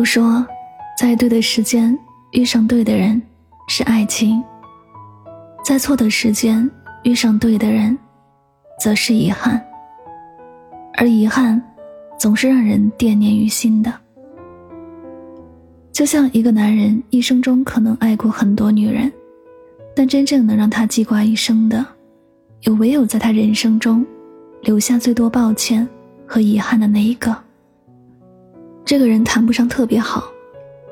都说，在对的时间遇上对的人是爱情，在错的时间遇上对的人，则是遗憾。而遗憾，总是让人惦念于心的。就像一个男人一生中可能爱过很多女人，但真正能让他记挂一生的，有唯有在他人生中留下最多抱歉和遗憾的那一个。这个人谈不上特别好，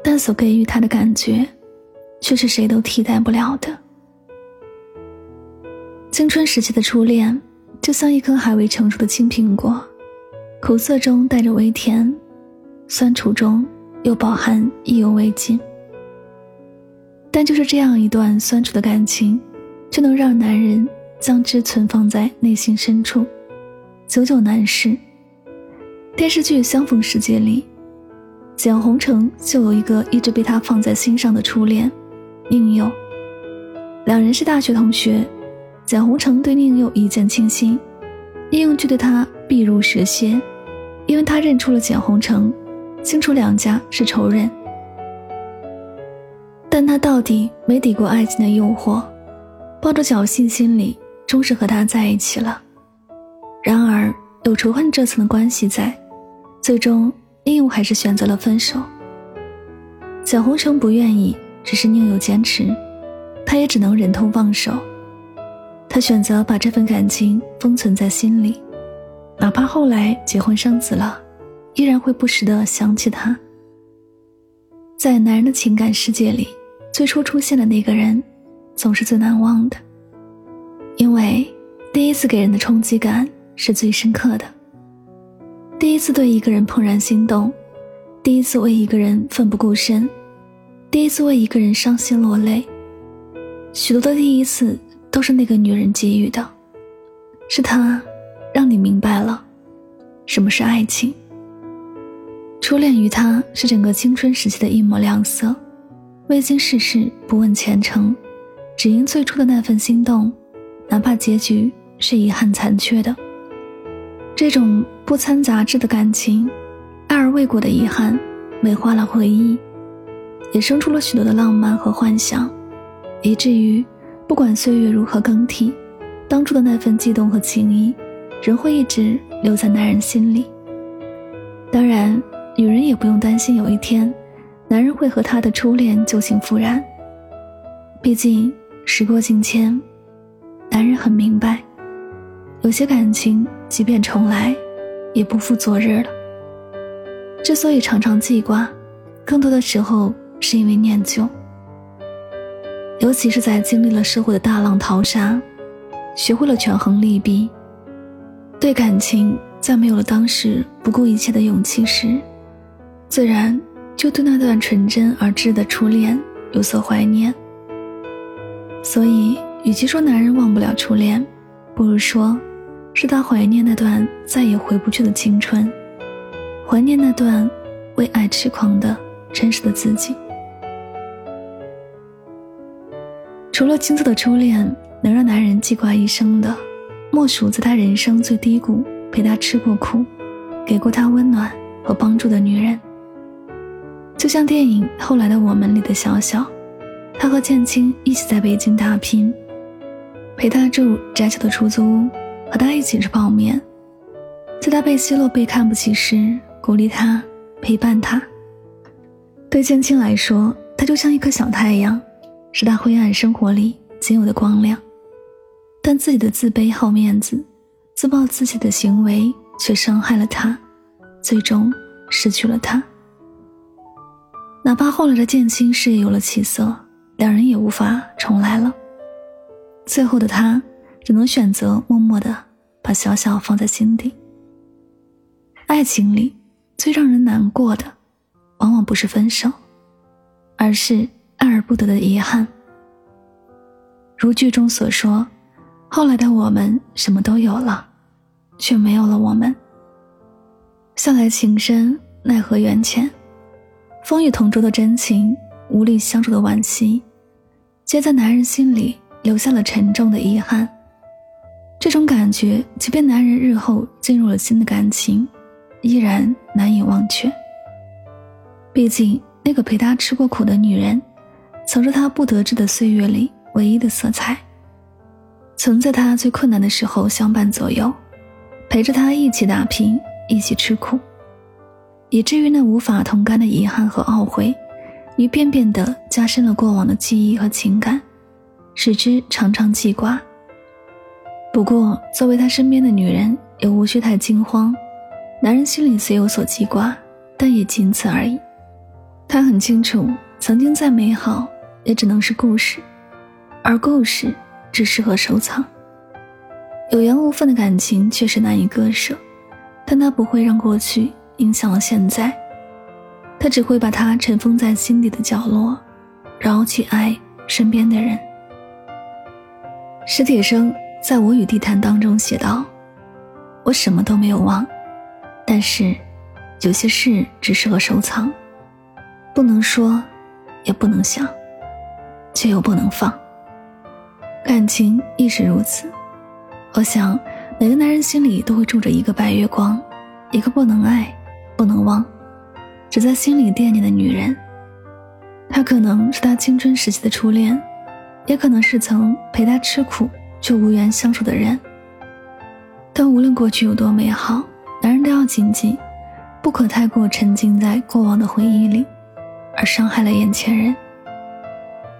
但所给予他的感觉，却是谁都替代不了的。青春时期的初恋，就像一颗还未成熟的青苹果，苦涩中带着微甜，酸楚中又饱含意犹未尽。但就是这样一段酸楚的感情，却能让男人将之存放在内心深处，久久难释。电视剧《相逢时节》里。简宏成就有一个一直被他放在心上的初恋，宁佑。两人是大学同学，简宏成对宁佑一见倾心，宁佑却对他避如蛇蝎，因为他认出了简宏成，清楚两家是仇人。但他到底没抵过爱情的诱惑，抱着侥幸心理，终是和他在一起了。然而有仇恨这层的关系在，最终。宁佑还是选择了分手。蒋红成不愿意，只是宁有坚持，他也只能忍痛放手。他选择把这份感情封存在心里，哪怕后来结婚生子了，依然会不时的想起他。在男人的情感世界里，最初出现的那个人，总是最难忘的，因为第一次给人的冲击感是最深刻的。第一次对一个人怦然心动，第一次为一个人奋不顾身，第一次为一个人伤心落泪，许多的第一次都是那个女人给予的，是她让你明白了什么是爱情。初恋于他是整个青春时期的一抹亮色，未经世事，不问前程，只因最初的那份心动，哪怕结局是遗憾残缺的。这种不掺杂质的感情，爱而未果的遗憾，美化了回忆，也生出了许多的浪漫和幻想，以至于不管岁月如何更替，当初的那份悸动和情谊，仍会一直留在男人心里。当然，女人也不用担心有一天，男人会和她的初恋旧情复燃。毕竟时过境迁，男人很明白。有些感情，即便重来，也不复昨日了。之所以常常记挂，更多的时候是因为念旧。尤其是在经历了社会的大浪淘沙，学会了权衡利弊，对感情再没有了当时不顾一切的勇气时，自然就对那段纯真而挚的初恋有所怀念。所以，与其说男人忘不了初恋，不如说。是他怀念那段再也回不去的青春，怀念那段为爱痴狂的真实的自己。除了青涩的初恋能让男人记挂一生的，莫属在他人生最低谷陪他吃过苦，给过他温暖和帮助的女人。就像电影《后来的我们》里的小小，他和建青一起在北京打拼，陪他住窄小的出租屋。和他一起吃泡面，在他被奚落、被看不起时，鼓励他，陪伴他。对建青来说，他就像一颗小太阳，是他灰暗生活里仅有的光亮。但自己的自卑、好面子、自暴自弃的行为，却伤害了他，最终失去了他。哪怕后来的剑心事业有了起色，两人也无法重来了。最后的他只能选择默默的把小小放在心底。爱情里最让人难过的，往往不是分手，而是爱而不得的遗憾。如剧中所说，后来的我们什么都有了，却没有了我们。向来情深，奈何缘浅。风雨同舟的真情，无力相处的惋惜，皆在男人心里留下了沉重的遗憾。这种感觉，即便男人日后进入了新的感情，依然难以忘却。毕竟，那个陪他吃过苦的女人，曾是他不得志的岁月里。唯一的色彩，曾在他最困难的时候相伴左右，陪着他一起打拼，一起吃苦，以至于那无法同甘的遗憾和懊悔，一遍遍的加深了过往的记忆和情感，使之常常记挂。不过，作为他身边的女人，也无需太惊慌。男人心里虽有所记挂，但也仅此而已。他很清楚，曾经再美好，也只能是故事。而故事只适合收藏，有缘无分的感情确实难以割舍，但他不会让过去影响了现在，他只会把它尘封在心底的角落，然后去爱身边的人。史铁生在我与地坛当中写道：“我什么都没有忘，但是有些事只适合收藏，不能说，也不能想，却又不能放。”感情亦是如此，我想每个男人心里都会住着一个白月光，一个不能爱、不能忘，只在心里惦念的女人。她可能是他青春时期的初恋，也可能是曾陪他吃苦却无缘相处的人。但无论过去有多美好，男人都要谨记，不可太过沉浸在过往的回忆里，而伤害了眼前人。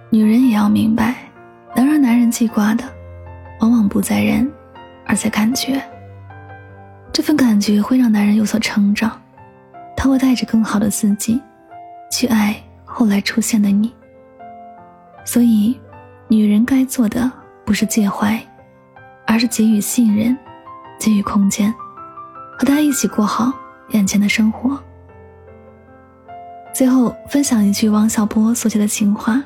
女人也要明白。能让男人记挂的，往往不在人，而在感觉。这份感觉会让男人有所成长，他会带着更好的自己，去爱后来出现的你。所以，女人该做的不是介怀，而是给予信任，给予空间，和他一起过好眼前的生活。最后，分享一句王小波所写的情话。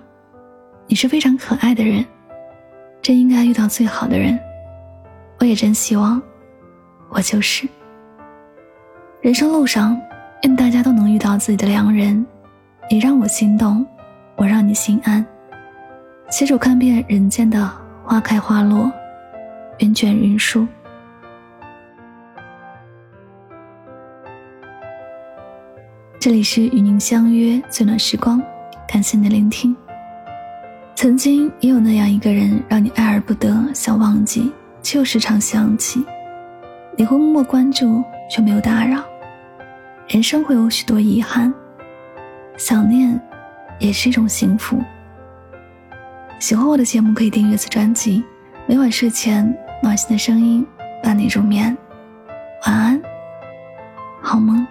你是非常可爱的人，真应该遇到最好的人。我也真希望，我就是。人生路上，愿大家都能遇到自己的良人。你让我心动，我让你心安。携手看遍人间的花开花落，云卷云舒。这里是与您相约最暖时光，感谢您的聆听。曾经也有那样一个人，让你爱而不得，想忘记却又时常想起。你会默默关注，却没有打扰。人生会有许多遗憾，想念也是一种幸福。喜欢我的节目，可以订阅此专辑。每晚睡前，暖心的声音伴你入眠。晚安，好梦。